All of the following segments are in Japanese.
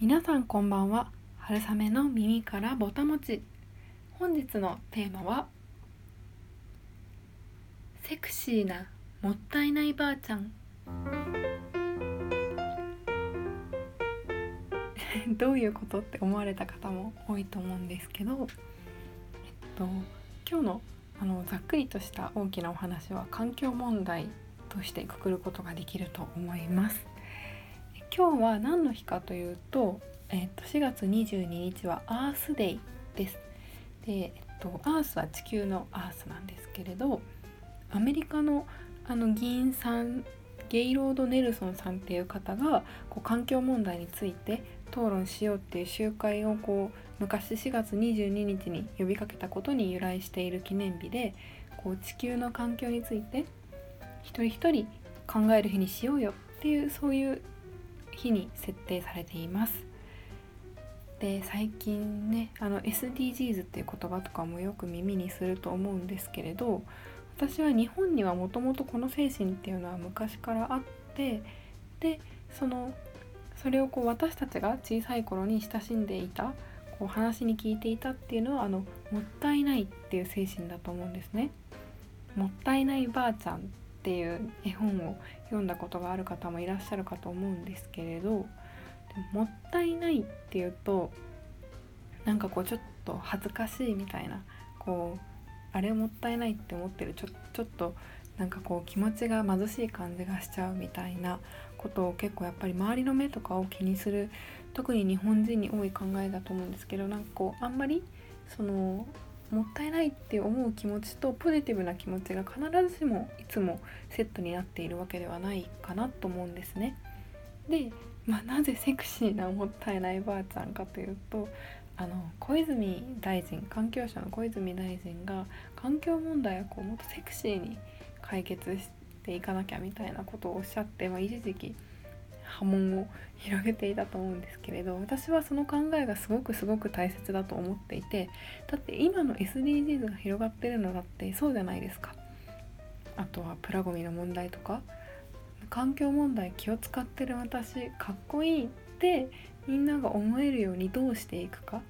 皆さんこんばんは。春雨の耳からぼたもち。本日のテーマはセクシーなもったいないばあちゃん。どういうことって思われた方も多いと思うんですけど、えっと、今日のあのざっくりとした大きなお話は環境問題としてくくることができると思います。今日は何の日かというと,、えっと4月22日はアースデイです。で、えっと、アースは地球のアースなんですけれどアメリカのあの議員さんゲイロード・ネルソンさんっていう方がこう環境問題について討論しようっていう集会をこう昔4月22日に呼びかけたことに由来している記念日でこう地球の環境について一人一人考える日にしようよっていうそういう日に設定されています。で最近ねあの SDGs っていう言葉とかもよく耳にすると思うんですけれど私は日本にはもともとこの精神っていうのは昔からあってでそのそれをこう私たちが小さい頃に親しんでいたこう話に聞いていたっていうのはあのもったいないっていう精神だと思うんですね。もったいないばあちゃんていう絵本を読んだことがある方もいらっしゃるかと思うんですけれどもったいないっていうとなんかこうちょっと恥ずかしいみたいなこうあれもったいないって思ってるちょちょっとなんかこう気持ちが貧しい感じがしちゃうみたいなことを結構やっぱり周りの目とかを気にする特に日本人に多い考えだと思うんですけどなんかこうあんまりそのもったいないって思う気持ちとポジティブな気持ちが必ずしもいつもセットになっているわけではないかなと思うんですね。で、まあ、なぜセクシーなもったいないばあちゃんかというとあの小泉大臣環境省の小泉大臣が環境問題をこうもっとセクシーに解決していかなきゃみたいなことをおっしゃって、まあ、一時期波紋を広げていたと思うんですけれど私はその考えがすごくすごく大切だと思っていてだって今の SDGs が広がってるのだってそうじゃないですか。あとはプラゴミの問題とか環境問題気を使ってる私かっこいいってみんなが思えるようにどうしていくか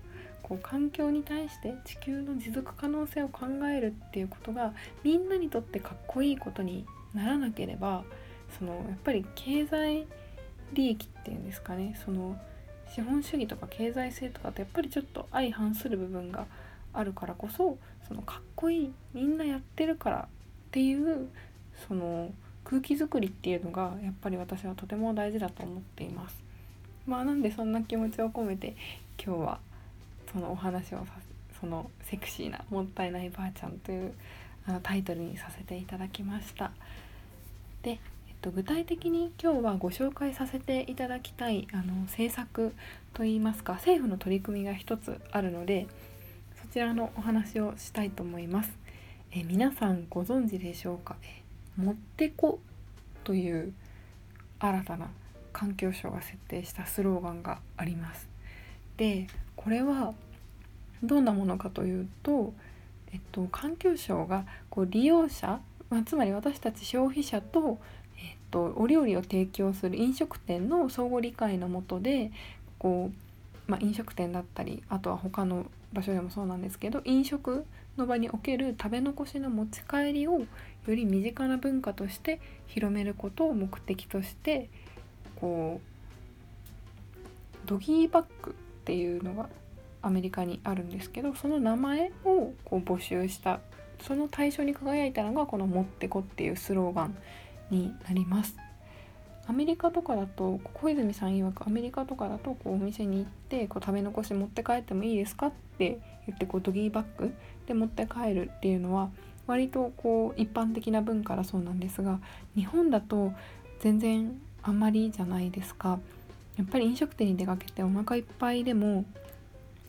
こう環境に対して地球の持続可能性を考えるっていうことがみんなにとってかっこいいことにならなければそのやっぱり経済利益っていうんですかねその資本主義とか経済性とかってやっぱりちょっと相反する部分があるからこそそのかっこいいみんなやってるからっていうその空気づくりっていうのがやっぱり私はとても大事だと思っています。まあなんでそんな気持ちを込めて今日はそのお話をさそのセクシーなもったいないばあちゃんというあのタイトルにさせていただきました。で、と、具体的に今日はご紹介させていただきたいあの政策といいますか政府の取り組みが一つあるのでそちらのお話をしたいと思います。え皆さんご存知でしょうか「もってこ」という新たな環境省が設定したスローガンがあります。でこれはどんなものかというと、えっと、環境省がこう利用者、まあ、つまり私たち消費者と、えっと、お料理を提供する飲食店の相互理解のもとでこう、まあ、飲食店だったりあとは他の場所でもそうなんですけど飲食の場における食べ残しの持ち帰りをより身近な文化として広めることを目的としてこうドギーバッグっていうのがアメリカにあるんですけどその名前をこう募集したその対象に輝いたのがこの「もってこ」っていうスローガンになります。アメリカとかだと小泉さん曰くアメリカとかだとこうお店に行ってこう食べ残し持って帰ってもいいですかって言ってこうドギーバッグで持って帰るっていうのは割とこう一般的な文化だそうなんですが日本だと全然あんまりじゃないですかやっぱり飲食店に出かけてお腹いっぱいでも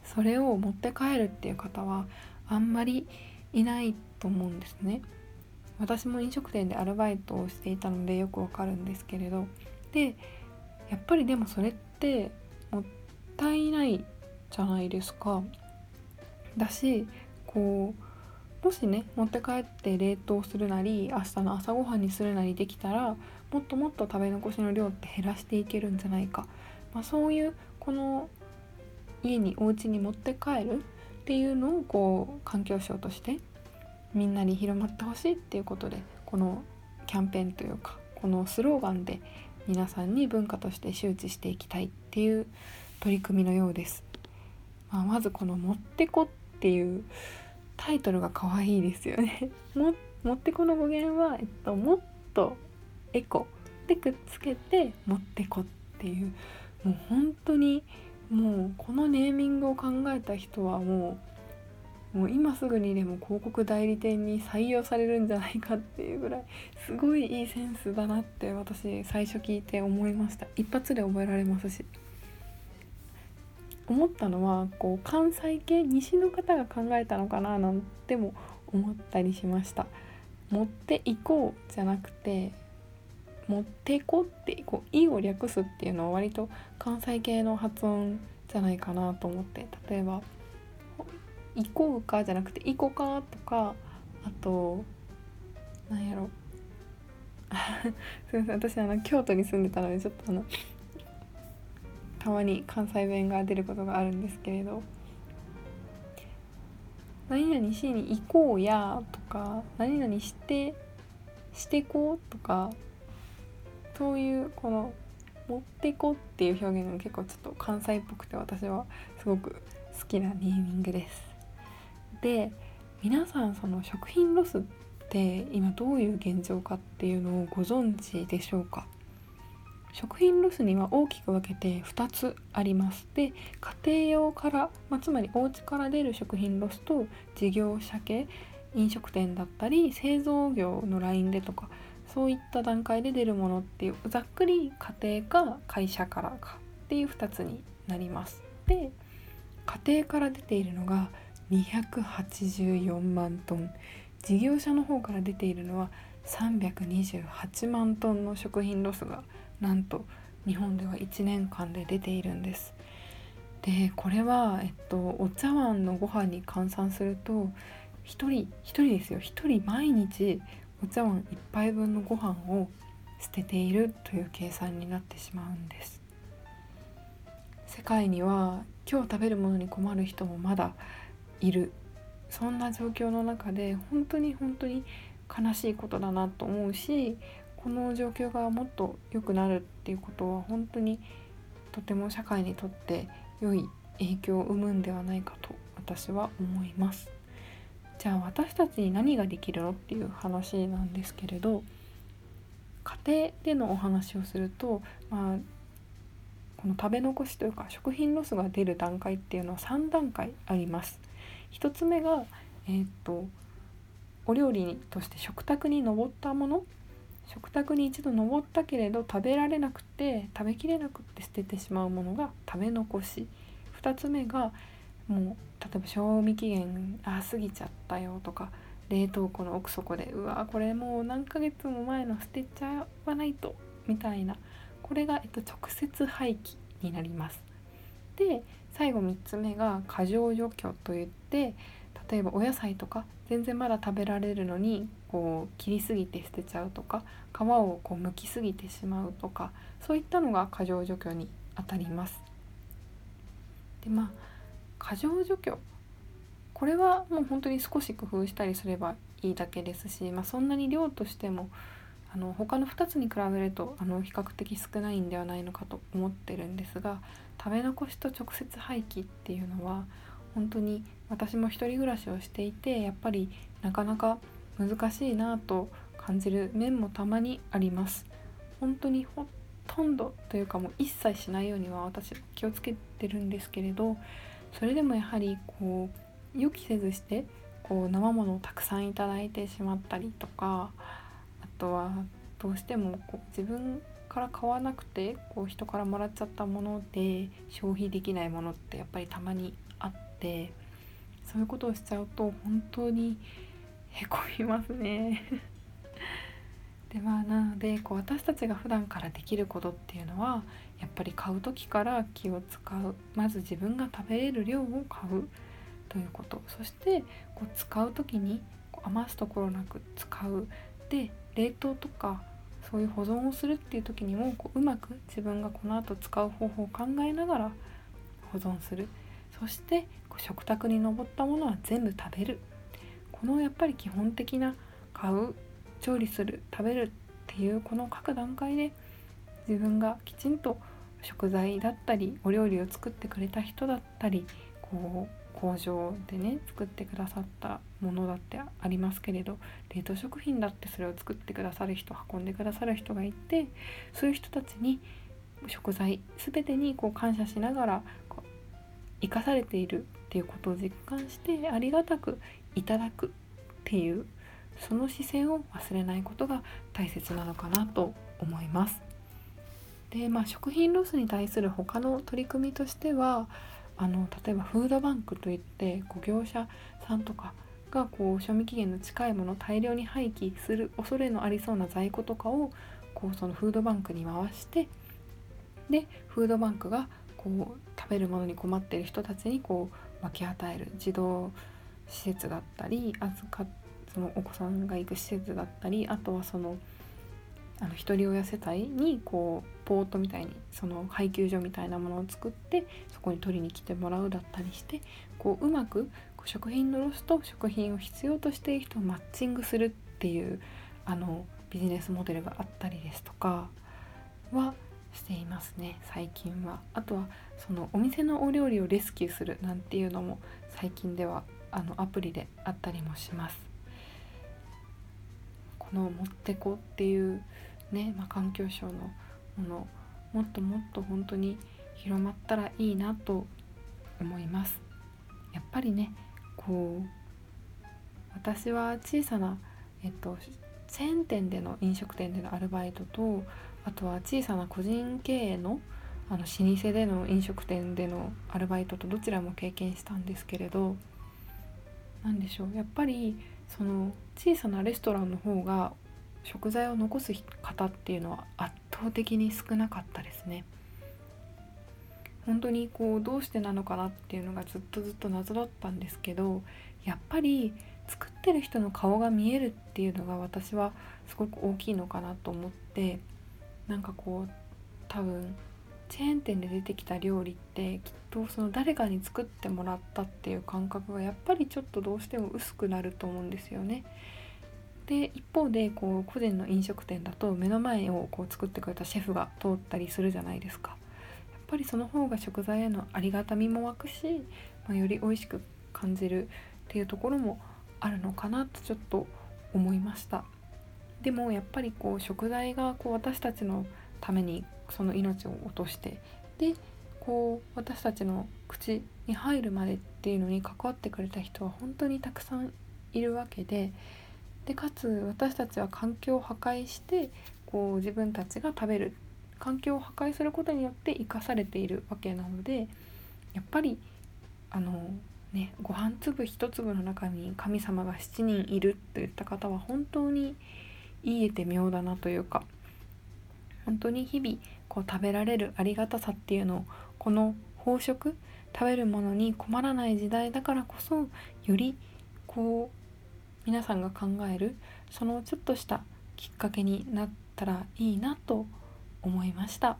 それを持って帰るっていう方はあんまりいないと思うんですね。私も飲食店でアルバイトをしていたのでよくわかるんですけれど。でやっぱりでもそれってもったいないじゃないですか。だしこうもしね持って帰って冷凍するなり明日の朝ごはんにするなりできたらもっともっと食べ残しの量って減らしていけるんじゃないか。まあ、そういうこの家にお家に持って帰るっていうのをこう環境省としてみんなに広まってほしいっていうことでこのキャンペーンというかこのスローガンで皆さんに文化として周知していきたいっていう取り組みのようです。まあ、まずこの「もってこ」っていうタイトルが可愛いですよね。ももってこの語源は、えっと、もっとエコでくっつけてもってこっていうもう本当にもうこのネーミングを考えた人はもうもう今すぐにでも広告代理店に採用されるんじゃないかっていうぐらいすごいいいセンスだなって私最初聞いて思いました。一発で覚えられますし。思ったのはこう関西系西の方が考えたのかななんても思ったりしました。持っていこうじゃなくて持ってこってこう「い」を略すっていうのは割と関西系の発音じゃないかなと思って例えば「行こうか」じゃなくて「行こうか」とかあとなんやろ。すいません私あの京都に住んでたのでちょっとあのたまに関西弁が出ることがあるんですけれど「何々しに行こうや」とか「何々してしてこう」とかそういうこの「持ってこ」っていう表現が結構ちょっと関西っぽくて私はすごく好きなネーミングです。で皆さんその食品ロスって今どういう現状かっていうのをご存知でしょうか？食品ロスには大きく分けて2つあります。で家庭用から、まあ、つまりお家から出る食品ロスと事業者系飲食店だったり製造業のラインでとかそういった段階で出るものっていうざっくり家庭か会社からかっていう2つになります。で家庭から出ているのが284万トン事業者の方から出ているのは328万トンの食品ロスがなんと日本では1年間で出ているんです。でこれは、えっと、お茶碗のご飯に換算すると1人1人ですよ1人毎日お茶碗1杯分のご飯を捨てているという計算になってしまうんです世界には今日食べるものに困る人もまだいるそんな状況の中で本当に本当に悲しいことだなと思うしこの状況がもっと良くなるっていうことは本当にとても社会にとって良い影響を生むんではないかと私は思います。じゃあ私たちに何ができるのっていう話なんですけれど家庭でのお話をすると、まあ、この食べ残しというか食品ロスが出る段階っていうのは3段階あります。1つ目が、えー、っとお料理として食卓に上ったもの食卓に一度登ったけれど食べられなくて食べきれなくて捨ててしまうものが食べ残し2つ目がもう例えば賞味期限あ過ぎちゃったよとか冷凍庫の奥底でうわこれもう何ヶ月も前の捨てちゃわないとみたいなこれが、えっと、直接廃棄になります。で最後3つ目が過剰除去といって例えばお野菜とか全然まだ食べられるのにこう切りすぎて捨てちゃうとか皮をこう剥きすぎてしまうとかそういったのが過剰除去にあたります。でまあ過剰除去。これはもう本当に少し工夫したりすればいいだけですし、まあ、そんなに量としてもあの他の2つに比べるとあの比較的少ないんではないのかと思ってるんですが食べ残しと直接廃棄っていうのは本当に私も一人暮らしをしていてやっぱりなかなか難しいなと感じる面もたまにあります。本当にほとんどというかもう一切しないようには私気をつけてるんですけれどそれでもやはりこう予期せずしてこう生ものをたくさんいただいてしまったりとかあとはどうしてもこう自分から買わなくてこう人からもらっちゃったもので消費できないものってやっぱりたまにあってそういうことをしちゃうと本当にへこみますね。でまあなのでこう私たちが普段からできることっていうのはやっぱり買う時から気を使う。まず自分が食べれる量を買うということ。そしてこう使う時に余すところなく使う。で冷凍とかそういう保存をするっていう時にもこううまく自分がこの後使う方法を考えながら保存する。そしてこう食卓に上ったものは全部食べる。このやっぱり基本的な買う調理する食べるっていうこの各段階で自分がきちんと食材だったりお料理を作ってくれた人だったりこう工場でね作ってくださったものだってありますけれど冷凍食品だってそれを作ってくださる人運んでくださる人がいてそういう人たちに食材全てにこう感謝しながら生かされているっていうことを実感してありがたくいただくっていうその視線を忘れないことが大切なのかなと思います。でまあ食品ロスに対する他の取り組みとしてはあの例えばフードバンクといってこう業者さんとかがこう賞味期限の近いものを大量に廃棄する恐れのありそうな在庫とかをこうそのフードバンクに回してでフードバンクがこう食べるものに困っている人たちにこう分け与える児童施設だったり預かそのお子さんが行く施設だったりあとはそのあの一人親世帯にこうポートみたいにその配給所みたいなものを作ってそこに取りに来てもらうだったりしてこううまくこう食品のロスと食品を必要としている人をマッチングするっていうあのビジネスモデルがあったりですとかはしていますね最近は。あとはそのお店のお料理をレスキューするなんていうのも最近ではあのアプリであったりもします。この「もってこ」っていうね、まあ、環境省のものもっともっと本当に広まったらいいなと思います。やっぱりねこう私は小さな、えっと、チェーン店での飲食店でのアルバイトとあとは小さな個人経営のあの老舗での飲食店でのアルバイトとどちらも経験したんですけれど何でしょうやっぱりその小さなレストランの方が食材を残す方っていうのは圧倒的に少なかったですね。本当にこうどうしてなのかなっていうのがずっとずっと謎だったんですけどやっぱり作ってる人の顔が見えるっていうのが私はすごく大きいのかなと思ってなんかこう多分チェーン店で出てきた料理ってきっとその誰かに作ってもらったっていう感覚がやっぱりちょっとどうしても薄くなると思うんですよね。で一方でこう個人の飲食店だと目の前をこう作ってくれたシェフが通ったりするじゃないですか。やっぱりその方が食材へのありがたみも湧くし、まあ、より美味しく感じるっていうところもあるのかなとちょっと思いました。でもやっぱりこう食材がこう私たちのためにその命を落としてでこう私たちの口に入るまでっていうのに関わってくれた人は本当にたくさんいるわけででかつ私たちは環境を破壊してこう自分たちが食べる環境を破壊することによって生かされているわけなのでやっぱりあのねご飯粒一粒の中に神様が7人いるといった方は本当に言えて妙だなというか本当に日々こう食べられるありがたさっていうのをこの飽食食べるものに困らない時代だからこそよりこう皆さんが考えるそのちょっとしたきっかけになったらいいなと思いました。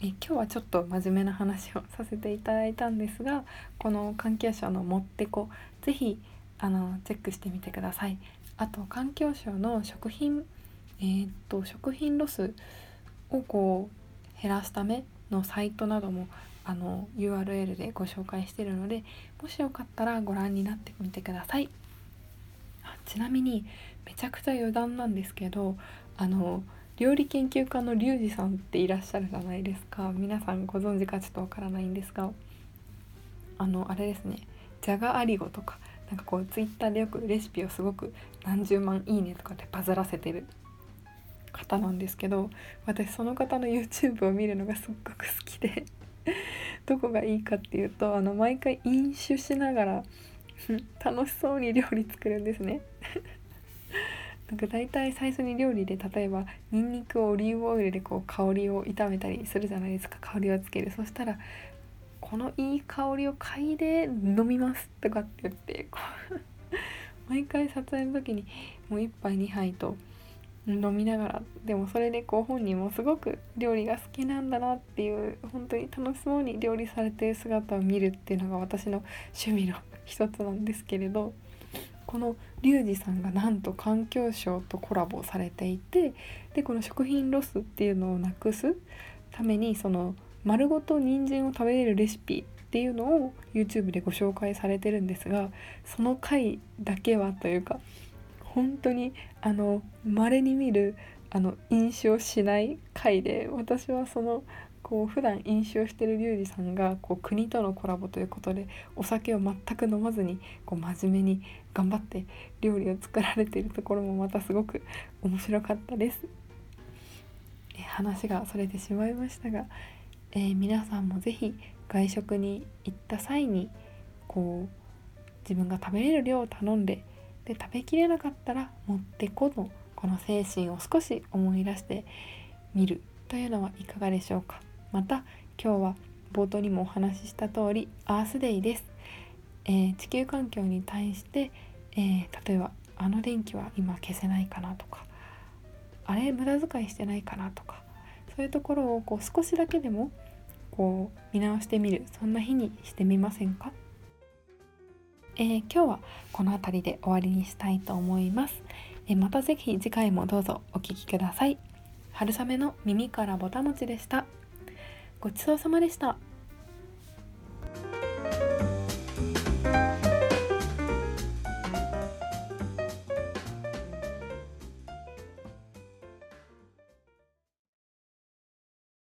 え今日はちょっと真面目な話をさせていただいたんですがこの環境省の「もってこ」是非あのチェックしてみてください。あと環境省の食品えー、っと食品ロスをこう減らすためのサイトなどもあの URL でご紹介しているのでもしよかったらご覧になってみてください。ちなみにめちゃくちゃ余談なんですけどあの料理研究家のリュウジさんっていらっしゃるじゃないですか皆さんご存知かちょっとわからないんですがあのあれですねじゃがアリゴとかなんかこうツイッターでよくレシピをすごく何十万いいねとかでバズらせてる方なんですけど私その方の YouTube を見るのがすっごく好きで どこがいいかっていうとあの毎回飲酒しながら 楽しそうに料理作るんですね。なんか大体最初に料理で例えばにんにくをオリーブオイルでこう香りを炒めたりするじゃないですか。香りをつける。そしたら「このいい香りを嗅いで飲みます」とかって言ってこう毎回撮影の時にもう1杯2杯と飲みながら。でもそれでこう本人もすごく料理が好きなんだなっていう本当に楽しそうに料理されてる姿を見るっていうのが私の趣味の一つなんですけれどこのリュウジさんがなんと環境省とコラボされていてでこの食品ロスっていうのをなくすためにその丸ごと人参を食べれるレシピっていうのを YouTube でご紹介されてるんですがその回だけはというか本当にあの稀に見るあの飲酒をしない回で私はそのこう普段飲酒をしてるリュウジさんがこう国とのコラボということでお酒を全く飲まずにこう真面目に頑張って料理を作られているところもまたすごく面白かったです。え話がそれてしまいましたが、えー、皆さんも是非外食に行った際にこう自分が食べれる量を頼んでで食べきれなかったら持ってこのこの精神を少し思い出してみるというのはいかがでしょうか。また今日は冒頭にもお話しした通りアースデイです、えー、地球環境に対して、えー、例えばあの電気は今消せないかなとかあれ無駄遣いしてないかなとかそういうところをこう少しだけでもこう見直してみるそんな日にしてみませんか？えー、今日はこの辺りで終わりにしたいと思います、えー、また是非次回もどうぞお聴きください。春雨の耳からぼたもちでした。ごちそうさまでした。